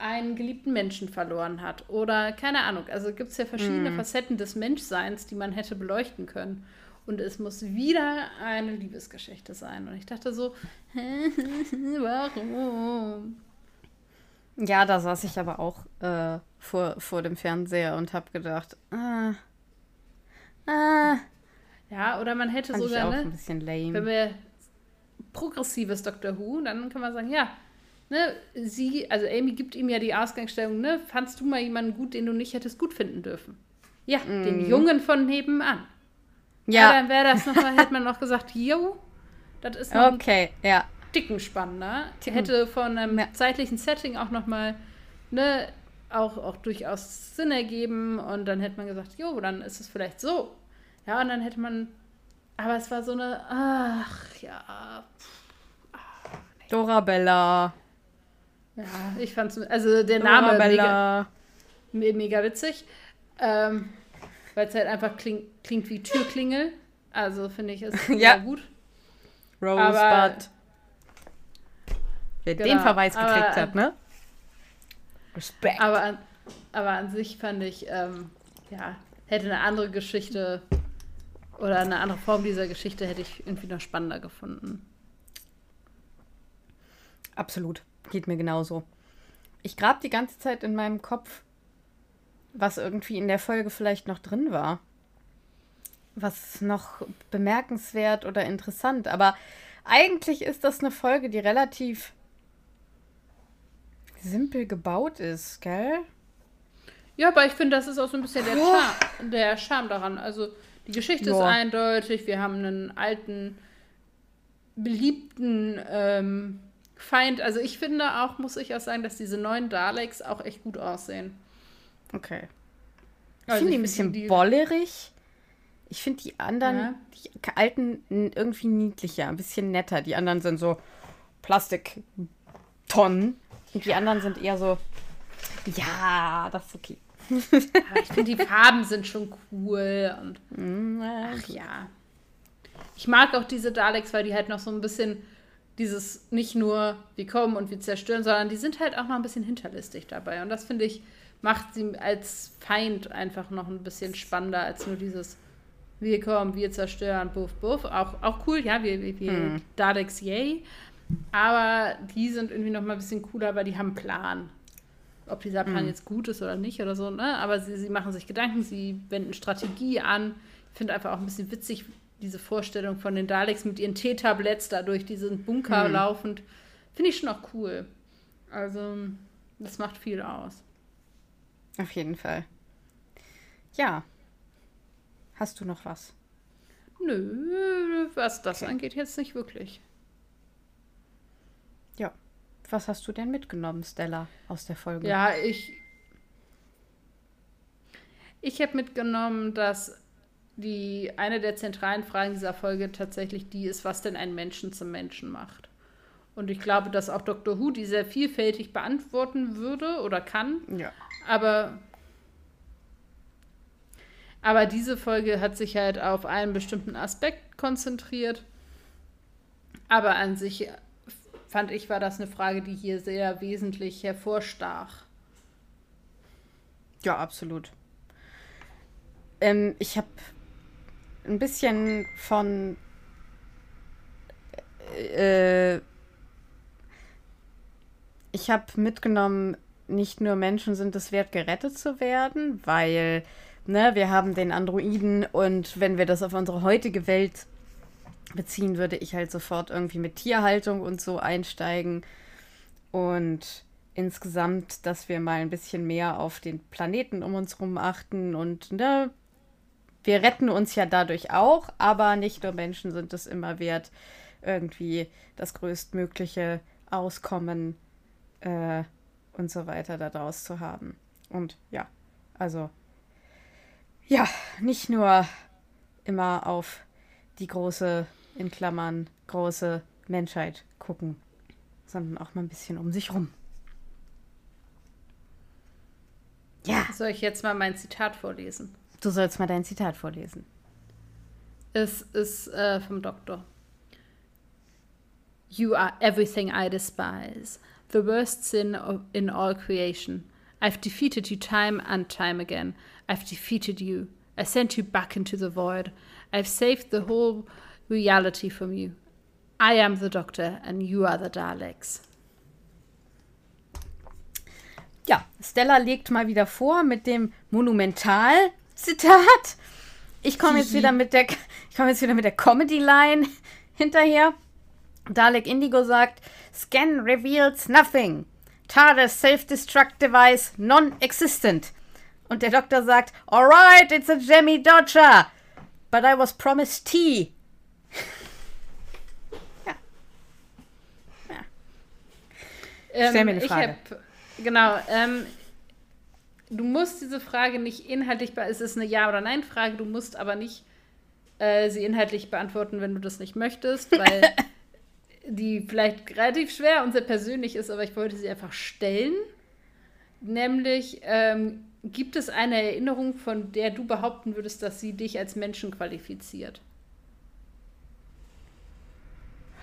einen geliebten Menschen verloren hat. Oder keine Ahnung. Also gibt es ja verschiedene mm. Facetten des Menschseins, die man hätte beleuchten können. Und es muss wieder eine Liebesgeschichte sein. Und ich dachte so, [laughs] warum? Ja, da saß ich aber auch äh, vor, vor dem Fernseher und habe gedacht, ah, ah. Ja, oder man hätte Fand sogar, ich auch ne, ein bisschen lame. wenn wir progressives Doctor Who, dann kann man sagen, ja, ne, sie, also Amy gibt ihm ja die Ausgangsstellung, ne, fandst du mal jemanden gut, den du nicht hättest gut finden dürfen? Ja, mm. den Jungen von nebenan. Ja. ja dann wäre das nochmal, hätte man noch gesagt, yo, das ist noch Okay, ja dicken spannender. Die hätte von einem ja. zeitlichen Setting auch noch mal ne, auch, auch durchaus Sinn ergeben und dann hätte man gesagt, jo, dann ist es vielleicht so. Ja, und dann hätte man, aber es war so eine, ach ja. Dorabella. Ja, ich fand's, also der Name mega, mega witzig. Ähm, weil es halt einfach kling, klingt wie Türklingel. Also finde ich es [laughs] ja gut. Rosebud. Wer genau, den Verweis gekriegt aber, hat, ne? Respekt. Aber an, aber an sich fand ich, ähm, ja, hätte eine andere Geschichte oder eine andere Form dieser Geschichte hätte ich irgendwie noch spannender gefunden. Absolut. Geht mir genauso. Ich grab die ganze Zeit in meinem Kopf, was irgendwie in der Folge vielleicht noch drin war. Was noch bemerkenswert oder interessant. Aber eigentlich ist das eine Folge, die relativ simpel gebaut ist, gell? Ja, aber ich finde, das ist auch so ein bisschen der, Charme, der Charme daran. Also die Geschichte ja. ist eindeutig. Wir haben einen alten, beliebten ähm, Feind. Also ich finde auch, muss ich auch sagen, dass diese neuen Daleks auch echt gut aussehen. Okay. Ich also finde die ein bisschen die, bollerig. Ich finde die anderen, ja. die alten, irgendwie niedlicher, ein bisschen netter. Die anderen sind so Plastiktonnen. Und die anderen sind eher so, ja, das ist okay. Aber ich finde, die Farben sind schon cool. Und mm, ach ja. Ich mag auch diese Daleks, weil die halt noch so ein bisschen dieses nicht nur wir kommen und wir zerstören, sondern die sind halt auch noch ein bisschen hinterlistig dabei. Und das finde ich, macht sie als Feind einfach noch ein bisschen spannender als nur dieses wir kommen, wir zerstören, buff, buff. Auch, auch cool, ja, wir, wir, wir hm. Daleks, yay. Aber die sind irgendwie noch mal ein bisschen cooler, weil die haben einen Plan. Ob dieser Plan mhm. jetzt gut ist oder nicht oder so, ne? Aber sie, sie machen sich Gedanken, sie wenden Strategie an. Ich finde einfach auch ein bisschen witzig, diese Vorstellung von den Daleks mit ihren T-Tabletts da durch diesen Bunker mhm. laufend. Finde ich schon auch cool. Also, das macht viel aus. Auf jeden Fall. Ja. Hast du noch was? Nö, was das okay. angeht, jetzt nicht wirklich. Ja. Was hast du denn mitgenommen, Stella, aus der Folge? Ja, ich. Ich habe mitgenommen, dass die eine der zentralen Fragen dieser Folge tatsächlich die ist, was denn ein Menschen zum Menschen macht. Und ich glaube, dass auch Dr. Who die sehr vielfältig beantworten würde oder kann. Ja. Aber, aber diese Folge hat sich halt auf einen bestimmten Aspekt konzentriert. Aber an sich fand ich, war das eine Frage, die hier sehr wesentlich hervorstach. Ja, absolut. Ähm, ich habe ein bisschen von äh, ich habe mitgenommen, nicht nur Menschen sind es wert, gerettet zu werden, weil ne, wir haben den Androiden und wenn wir das auf unsere heutige Welt beziehen, würde ich halt sofort irgendwie mit Tierhaltung und so einsteigen. Und insgesamt, dass wir mal ein bisschen mehr auf den Planeten um uns herum achten und ne, wir retten uns ja dadurch auch, aber nicht nur Menschen sind es immer wert, irgendwie das größtmögliche Auskommen äh, und so weiter daraus zu haben. Und ja, also ja, nicht nur immer auf die große in Klammern große Menschheit gucken, sondern auch mal ein bisschen um sich rum. Ja. Soll ich jetzt mal mein Zitat vorlesen? Du sollst mal dein Zitat vorlesen. Es ist äh, vom Doktor. You are everything I despise, the worst sin in all creation. I've defeated you time and time again. I've defeated you. I sent you back into the void. I've saved the whole reality from you. I am the Doctor and you are the Daleks. Ja, Stella legt mal wieder vor mit dem Monumental-Zitat. Ich komme jetzt wieder mit der, ich komme jetzt wieder mit der Comedy-Line hinterher. Dalek Indigo sagt, Scan reveals nothing. TARDIS Self-Destruct Device non-existent. Und der Doktor sagt, alright, it's a Jemmy Dodger. But I was promised tea. [laughs] ja. ja. Stell mir eine Frage. Genau. Ähm, du musst diese Frage nicht inhaltlich beantworten. Es ist eine Ja- oder Nein-Frage. Du musst aber nicht äh, sie inhaltlich beantworten, wenn du das nicht möchtest, [laughs] weil die vielleicht relativ schwer und sehr persönlich ist, aber ich wollte sie einfach stellen. Nämlich, ähm, gibt es eine Erinnerung, von der du behaupten würdest, dass sie dich als Menschen qualifiziert?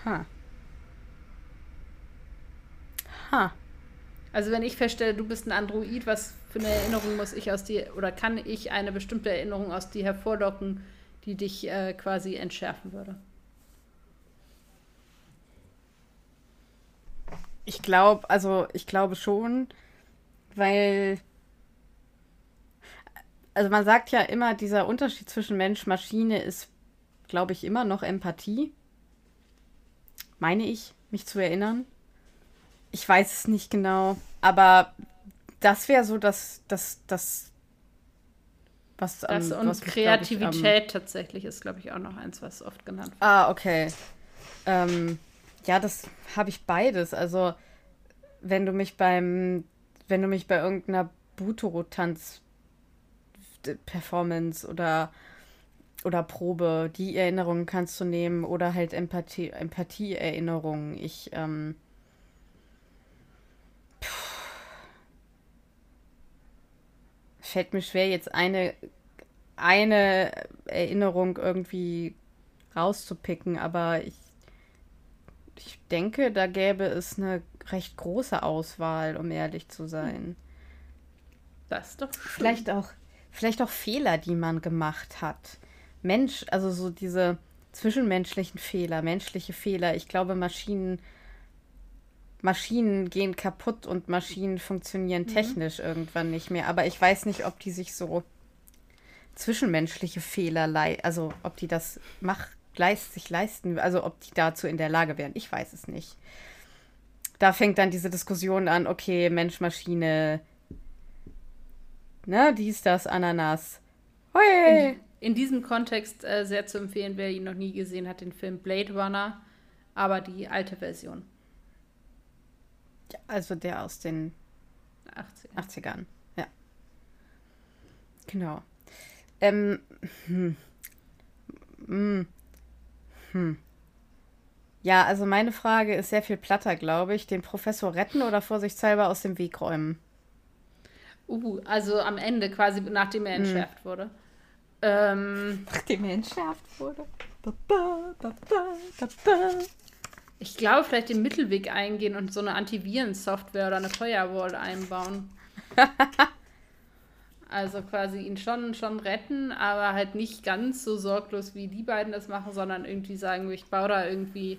Ha. Ha. Also wenn ich feststelle, du bist ein Android, was für eine Erinnerung muss ich aus dir oder kann ich eine bestimmte Erinnerung aus dir hervorlocken, die dich äh, quasi entschärfen würde? Ich glaube, also ich glaube schon, weil also man sagt ja immer, dieser Unterschied zwischen Mensch Maschine ist, glaube ich, immer noch Empathie. Meine ich, mich zu erinnern. Ich weiß es nicht genau, aber das wäre so das, das, das, was, das und was Kreativität ich, tatsächlich ist, glaube ich, auch noch eins, was oft genannt wird. Ah, okay. Ähm, ja, das habe ich beides. Also, wenn du mich beim, wenn du mich bei irgendeiner Butoro-Tanz Performance oder oder Probe, die Erinnerungen kannst du nehmen oder halt Empathie, Empathie-Erinnerungen. Ich, ähm, fällt mir schwer, jetzt eine, eine Erinnerung irgendwie rauszupicken, aber ich, ich denke, da gäbe es eine recht große Auswahl, um ehrlich zu sein. Das ist doch schön. Vielleicht auch, vielleicht auch Fehler, die man gemacht hat. Mensch, also so diese zwischenmenschlichen Fehler, menschliche Fehler. Ich glaube, Maschinen, Maschinen gehen kaputt und Maschinen funktionieren mhm. technisch irgendwann nicht mehr. Aber ich weiß nicht, ob die sich so zwischenmenschliche Fehler, also ob die das mach, leist, sich leisten, also ob die dazu in der Lage wären. Ich weiß es nicht. Da fängt dann diese Diskussion an, okay, Mensch, Maschine, ne, dies, das, Ananas. Hui! In, in diesem Kontext äh, sehr zu empfehlen, wer ihn noch nie gesehen hat, den Film Blade Runner, aber die alte Version. Ja, also der aus den 80ern. 80ern. Ja. Genau. Ähm, hm. Hm. Hm. Ja, also meine Frage ist sehr viel platter, glaube ich. Den Professor retten oder vorsichtshalber aus dem Weg räumen? Uh, also am Ende quasi, nachdem er hm. entschärft hm. wurde. Ähm, nachdem er entschärft wurde. Ich glaube, vielleicht den Mittelweg eingehen und so eine Antivirensoftware oder eine Firewall einbauen. [laughs] also quasi ihn schon, schon retten, aber halt nicht ganz so sorglos, wie die beiden das machen, sondern irgendwie sagen, ich baue da irgendwie,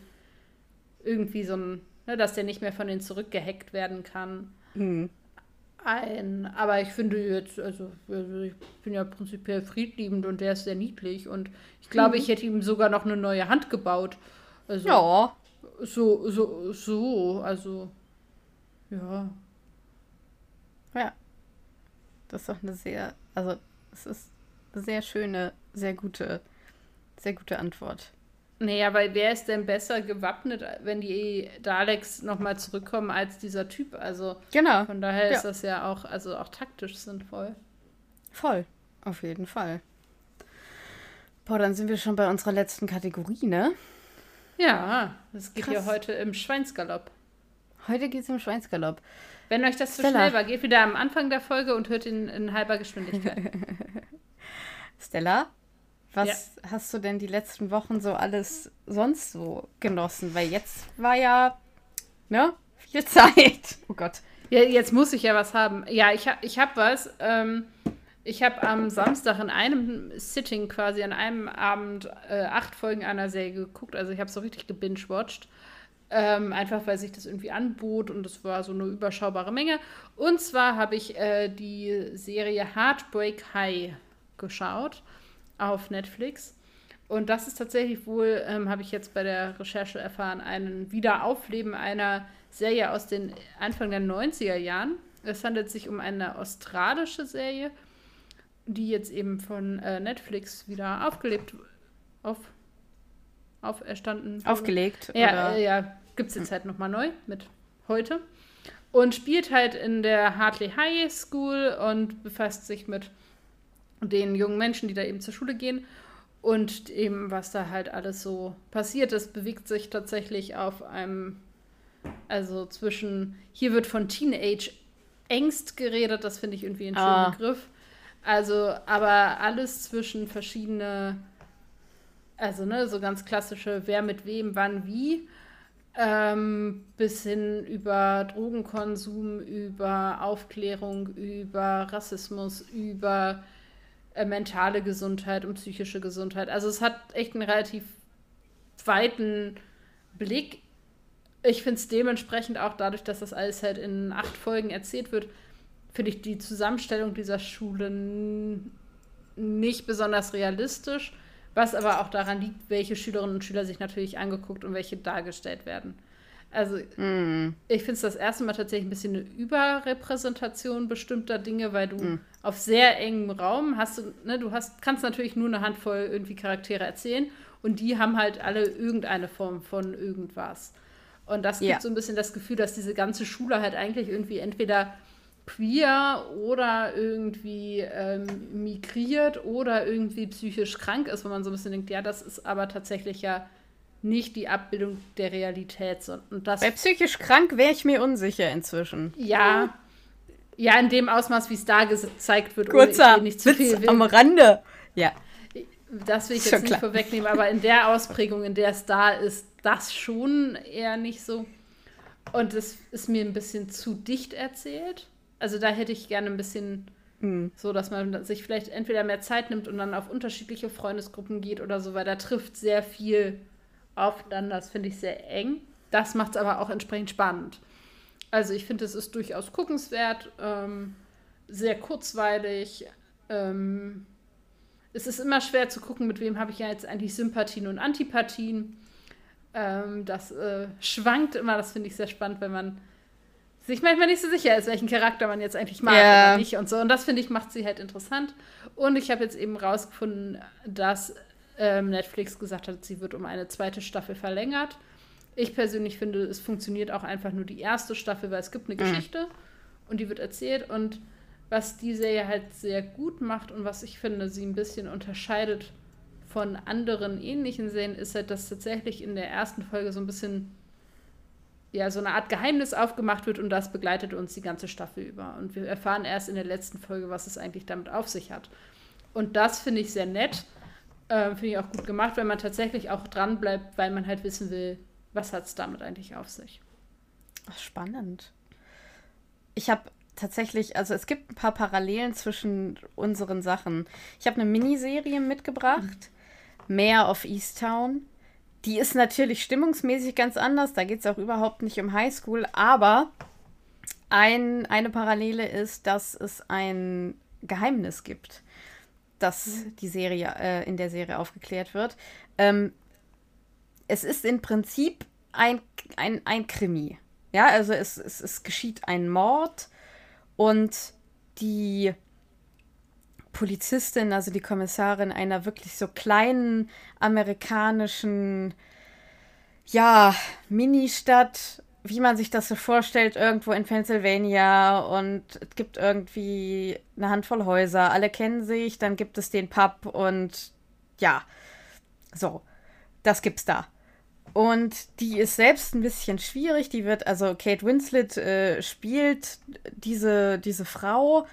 irgendwie so ein, ne, dass der nicht mehr von denen zurückgehackt werden kann. Mhm ein. Aber ich finde jetzt, also, also ich bin ja prinzipiell friedliebend und der ist sehr niedlich und ich glaube, mhm. ich hätte ihm sogar noch eine neue Hand gebaut. Also, ja. So, so, so, also, ja. Ja. Das ist doch eine sehr, also, es ist eine sehr schöne, sehr gute, sehr gute Antwort. Naja, weil wer ist denn besser gewappnet, wenn die Daleks nochmal zurückkommen als dieser Typ? Also genau. von daher ja. ist das ja auch, also auch taktisch sinnvoll. Voll, auf jeden Fall. Boah, dann sind wir schon bei unserer letzten Kategorie, ne? Ja, es geht Krass. ja heute im Schweinsgalopp. Heute geht es im Schweinsgalopp. Wenn euch das zu Stella. schnell war, geht wieder am Anfang der Folge und hört ihn in halber Geschwindigkeit. [laughs] Stella, was ja. hast du denn die letzten Wochen so alles sonst so genossen? Weil jetzt war ja, ne, viel [laughs] Zeit. Oh Gott. Ja, jetzt muss ich ja was haben. Ja, ich, ich habe was. Ähm, ich habe am Samstag in einem Sitting quasi an einem Abend äh, acht Folgen einer Serie geguckt. Also ich habe so richtig gebingewatcht. Ähm, einfach weil sich das irgendwie anbot und es war so eine überschaubare Menge. Und zwar habe ich äh, die Serie Heartbreak High geschaut auf Netflix. Und das ist tatsächlich wohl, ähm, habe ich jetzt bei der Recherche erfahren, ein Wiederaufleben einer Serie aus den Anfang der 90er Jahren. Es handelt sich um eine australische Serie, die jetzt eben von äh, Netflix wieder aufgelebt, auf, auferstanden. Aufgelegt? Ja, äh, ja gibt es jetzt halt nochmal neu mit heute. und spielt halt in der Hartley High School und befasst sich mit den jungen Menschen, die da eben zur Schule gehen und eben, was da halt alles so passiert. Es bewegt sich tatsächlich auf einem, also zwischen, hier wird von Teenage Ängst geredet, das finde ich irgendwie ein schöner ah. Begriff. Also, aber alles zwischen verschiedene, also ne, so ganz klassische, wer mit wem, wann, wie, ähm, bis hin über Drogenkonsum, über Aufklärung, über Rassismus, über äh, mentale Gesundheit und psychische Gesundheit. Also es hat echt einen relativ weiten Blick. Ich finde es dementsprechend auch dadurch, dass das alles halt in acht Folgen erzählt wird, finde ich die Zusammenstellung dieser Schule nicht besonders realistisch, was aber auch daran liegt, welche Schülerinnen und Schüler sich natürlich angeguckt und welche dargestellt werden. Also mm. ich finde es das erste Mal tatsächlich ein bisschen eine Überrepräsentation bestimmter Dinge, weil du mm. auf sehr engem Raum hast du, ne, du hast, kannst natürlich nur eine Handvoll irgendwie Charaktere erzählen und die haben halt alle irgendeine Form von irgendwas. Und das gibt ja. so ein bisschen das Gefühl, dass diese ganze Schule halt eigentlich irgendwie entweder queer oder irgendwie ähm, migriert oder irgendwie psychisch krank ist, wenn man so ein bisschen denkt, ja, das ist aber tatsächlich ja nicht die Abbildung der Realität. Und das Bei psychisch krank wäre ich mir unsicher inzwischen. Ja. Ja, in dem Ausmaß, wie es da gezeigt wird. Kurzer ohne nicht zu Witz viel am Rande. Ja. Das will ich jetzt schon nicht klar. vorwegnehmen, aber in der Ausprägung, in der es da ist, das schon eher nicht so. Und es ist mir ein bisschen zu dicht erzählt. Also da hätte ich gerne ein bisschen mhm. so, dass man sich vielleicht entweder mehr Zeit nimmt und dann auf unterschiedliche Freundesgruppen geht oder so, weil da trifft sehr viel aufeinander. Das finde ich sehr eng. Das macht es aber auch entsprechend spannend. Also ich finde, es ist durchaus guckenswert, ähm, sehr kurzweilig. Ähm, es ist immer schwer zu gucken, mit wem habe ich ja jetzt eigentlich Sympathien und Antipathien. Ähm, das äh, schwankt immer, das finde ich sehr spannend, wenn man sich manchmal nicht so sicher ist, welchen Charakter man jetzt eigentlich mag yeah. oder nicht und so. Und das finde ich macht sie halt interessant. Und ich habe jetzt eben rausgefunden, dass ähm, Netflix gesagt hat, sie wird um eine zweite Staffel verlängert. Ich persönlich finde, es funktioniert auch einfach nur die erste Staffel, weil es gibt eine mhm. Geschichte und die wird erzählt. Und was die Serie halt sehr gut macht und was ich finde, sie ein bisschen unterscheidet von anderen ähnlichen Serien, ist halt, dass tatsächlich in der ersten Folge so ein bisschen ja, so eine Art Geheimnis aufgemacht wird und das begleitet uns die ganze Staffel über. Und wir erfahren erst in der letzten Folge, was es eigentlich damit auf sich hat. Und das finde ich sehr nett. Äh, Finde ich auch gut gemacht, wenn man tatsächlich auch dran bleibt, weil man halt wissen will, was hat es damit eigentlich auf sich. Ach, spannend. Ich habe tatsächlich, also es gibt ein paar Parallelen zwischen unseren Sachen. Ich habe eine Miniserie mitgebracht, mhm. Mare of Easttown. Die ist natürlich stimmungsmäßig ganz anders. Da geht es auch überhaupt nicht um Highschool, aber ein, eine Parallele ist, dass es ein Geheimnis gibt dass mhm. die Serie äh, in der Serie aufgeklärt wird. Ähm, es ist im Prinzip ein, ein, ein Krimi. Ja, also es, es, es geschieht ein Mord und die Polizistin, also die Kommissarin einer wirklich so kleinen amerikanischen, ja, Ministadt wie man sich das so vorstellt, irgendwo in Pennsylvania und es gibt irgendwie eine Handvoll Häuser, alle kennen sich, dann gibt es den Pub und ja, so, das gibt's da. Und die ist selbst ein bisschen schwierig, die wird, also Kate Winslet äh, spielt diese, diese Frau,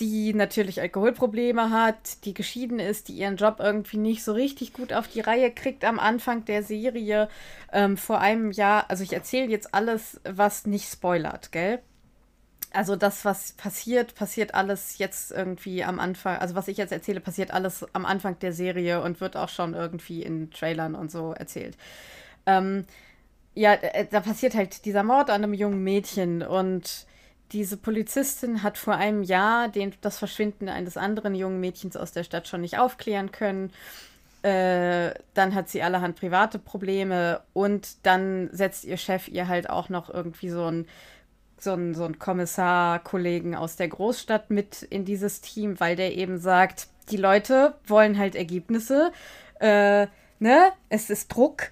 die natürlich Alkoholprobleme hat, die geschieden ist, die ihren Job irgendwie nicht so richtig gut auf die Reihe kriegt am Anfang der Serie. Ähm, vor einem Jahr, also ich erzähle jetzt alles, was nicht spoilert, gell? Also das, was passiert, passiert alles jetzt irgendwie am Anfang, also was ich jetzt erzähle, passiert alles am Anfang der Serie und wird auch schon irgendwie in Trailern und so erzählt. Ähm, ja, äh, da passiert halt dieser Mord an einem jungen Mädchen und diese Polizistin hat vor einem Jahr den, das Verschwinden eines anderen jungen Mädchens aus der Stadt schon nicht aufklären können. Äh, dann hat sie allerhand private Probleme und dann setzt ihr Chef ihr halt auch noch irgendwie so ein so ein, so ein Kommissar-Kollegen aus der Großstadt mit in dieses Team, weil der eben sagt, die Leute wollen halt Ergebnisse, äh, ne? Es ist Druck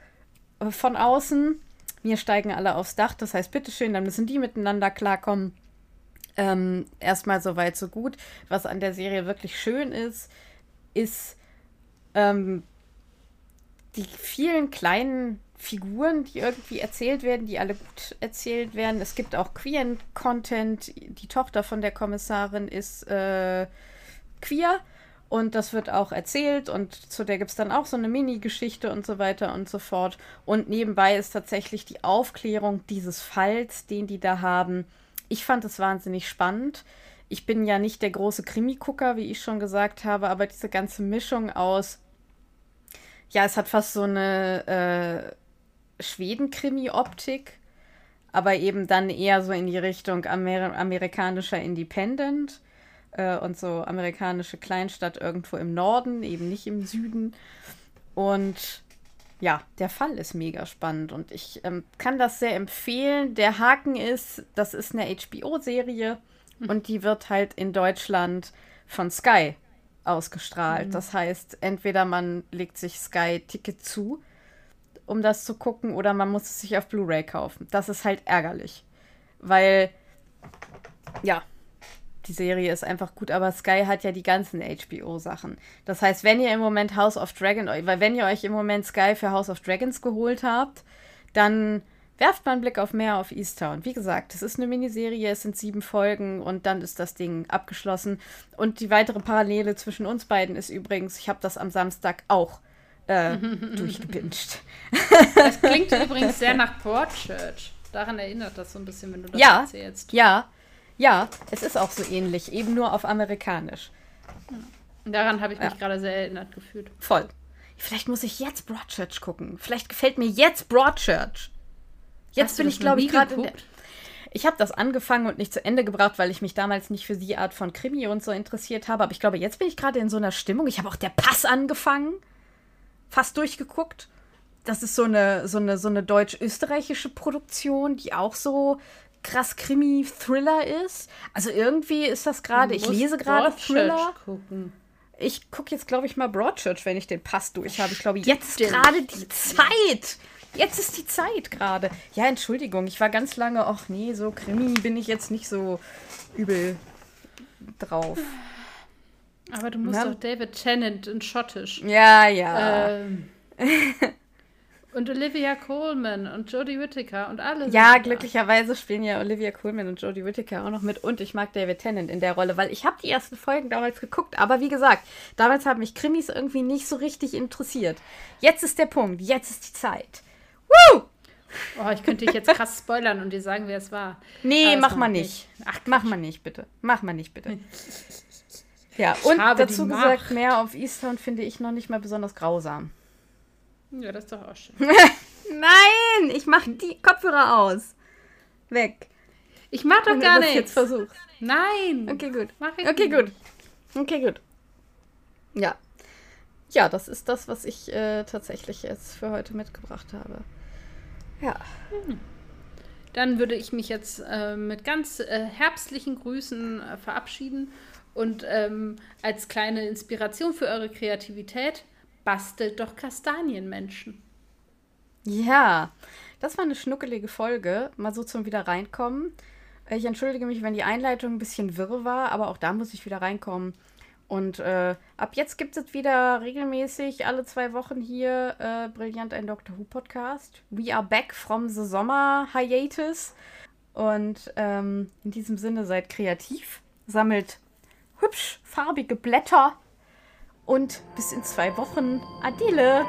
von außen mir steigen alle aufs Dach. Das heißt, bitteschön, dann müssen die miteinander klarkommen. Ähm, erstmal so weit, so gut. Was an der Serie wirklich schön ist, ist ähm, die vielen kleinen Figuren, die irgendwie erzählt werden, die alle gut erzählt werden. Es gibt auch queeren Content. Die Tochter von der Kommissarin ist äh, queer und das wird auch erzählt und zu der gibt es dann auch so eine Mini-Geschichte und so weiter und so fort. Und nebenbei ist tatsächlich die Aufklärung dieses Falls, den die da haben. Ich fand es wahnsinnig spannend. Ich bin ja nicht der große Krimi-Gucker, wie ich schon gesagt habe, aber diese ganze Mischung aus, ja, es hat fast so eine äh, Schweden-Krimi-Optik, aber eben dann eher so in die Richtung Amer amerikanischer Independent äh, und so amerikanische Kleinstadt irgendwo im Norden, eben nicht im Süden. Und ja, der Fall ist mega spannend und ich ähm, kann das sehr empfehlen. Der Haken ist, das ist eine HBO-Serie mhm. und die wird halt in Deutschland von Sky ausgestrahlt. Mhm. Das heißt, entweder man legt sich Sky-Ticket zu um das zu gucken, oder man muss es sich auf Blu-ray kaufen. Das ist halt ärgerlich. Weil, ja, die Serie ist einfach gut, aber Sky hat ja die ganzen HBO-Sachen. Das heißt, wenn ihr im Moment House of Dragon, weil wenn ihr euch im Moment Sky für House of Dragons geholt habt, dann werft mal einen Blick auf mehr auf Easttown. Wie gesagt, es ist eine Miniserie, es sind sieben Folgen und dann ist das Ding abgeschlossen. Und die weitere Parallele zwischen uns beiden ist übrigens, ich habe das am Samstag auch äh, [laughs] durchgebinged. Das klingt übrigens sehr nach Broadchurch. Daran erinnert das so ein bisschen, wenn du das ja, erzählst. Ja, ja, es ist auch so ähnlich, eben nur auf amerikanisch. Daran habe ich mich ja. gerade sehr erinnert gefühlt. Voll. Vielleicht muss ich jetzt Broadchurch gucken. Vielleicht gefällt mir jetzt Broadchurch. Jetzt Hast bin ich, glaube ich, gerade. Ich habe das angefangen und nicht zu Ende gebracht, weil ich mich damals nicht für die Art von Krimi und so interessiert habe. Aber ich glaube, jetzt bin ich gerade in so einer Stimmung. Ich habe auch der Pass angefangen fast durchgeguckt. Das ist so eine, so eine, so eine deutsch-österreichische Produktion, die auch so krass Krimi-Thriller ist. Also irgendwie ist das gerade, ich lese gerade Thriller. Gucken. Ich gucke jetzt, glaube ich, mal Broadchurch, wenn ich den Pass durch habe. Ich glaube, jetzt gerade die Zeit. Jetzt ist die Zeit gerade. Ja, Entschuldigung, ich war ganz lange, ach nee, so Krimi bin ich jetzt nicht so übel drauf. Aber du musst doch David Tennant in Schottisch. Ja, ja. Ähm, [laughs] und Olivia Coleman und Jodie Whittaker und alle. Ja, glücklicherweise spielen ja Olivia Coleman und Jodie Whittaker auch noch mit. Und ich mag David Tennant in der Rolle, weil ich habe die ersten Folgen damals geguckt. Aber wie gesagt, damals haben mich Krimis irgendwie nicht so richtig interessiert. Jetzt ist der Punkt. Jetzt ist die Zeit. Woo! Oh, ich könnte dich jetzt [laughs] krass spoilern und dir sagen, wer es war. Nee, mach mal nicht. nicht. Ach, mach mal nicht, bitte. Mach mal nicht, bitte. [laughs] Ja, und dazu gesagt, mehr auf Easttown finde ich noch nicht mal besonders grausam. Ja, das ist doch auch schön. [laughs] Nein, ich mache die Kopfhörer aus. Weg. Ich mach doch gar nichts. jetzt versucht. Nein. Okay, gut. Mach ich okay, gut. Okay, gut. Ja. Ja, das ist das, was ich äh, tatsächlich jetzt für heute mitgebracht habe. Ja. Hm. Dann würde ich mich jetzt äh, mit ganz äh, herbstlichen Grüßen äh, verabschieden und ähm, als kleine Inspiration für eure Kreativität, bastelt doch Kastanienmenschen. Ja, das war eine schnuckelige Folge. Mal so zum wieder reinkommen. Ich entschuldige mich, wenn die Einleitung ein bisschen wirr war, aber auch da muss ich wieder reinkommen. Und äh, ab jetzt gibt es wieder regelmäßig alle zwei Wochen hier äh, brillant ein Doctor Who Podcast. We are back from the Sommer Hiatus. Und ähm, in diesem Sinne seid kreativ, sammelt hübsch farbige Blätter. Und bis in zwei Wochen. Adile!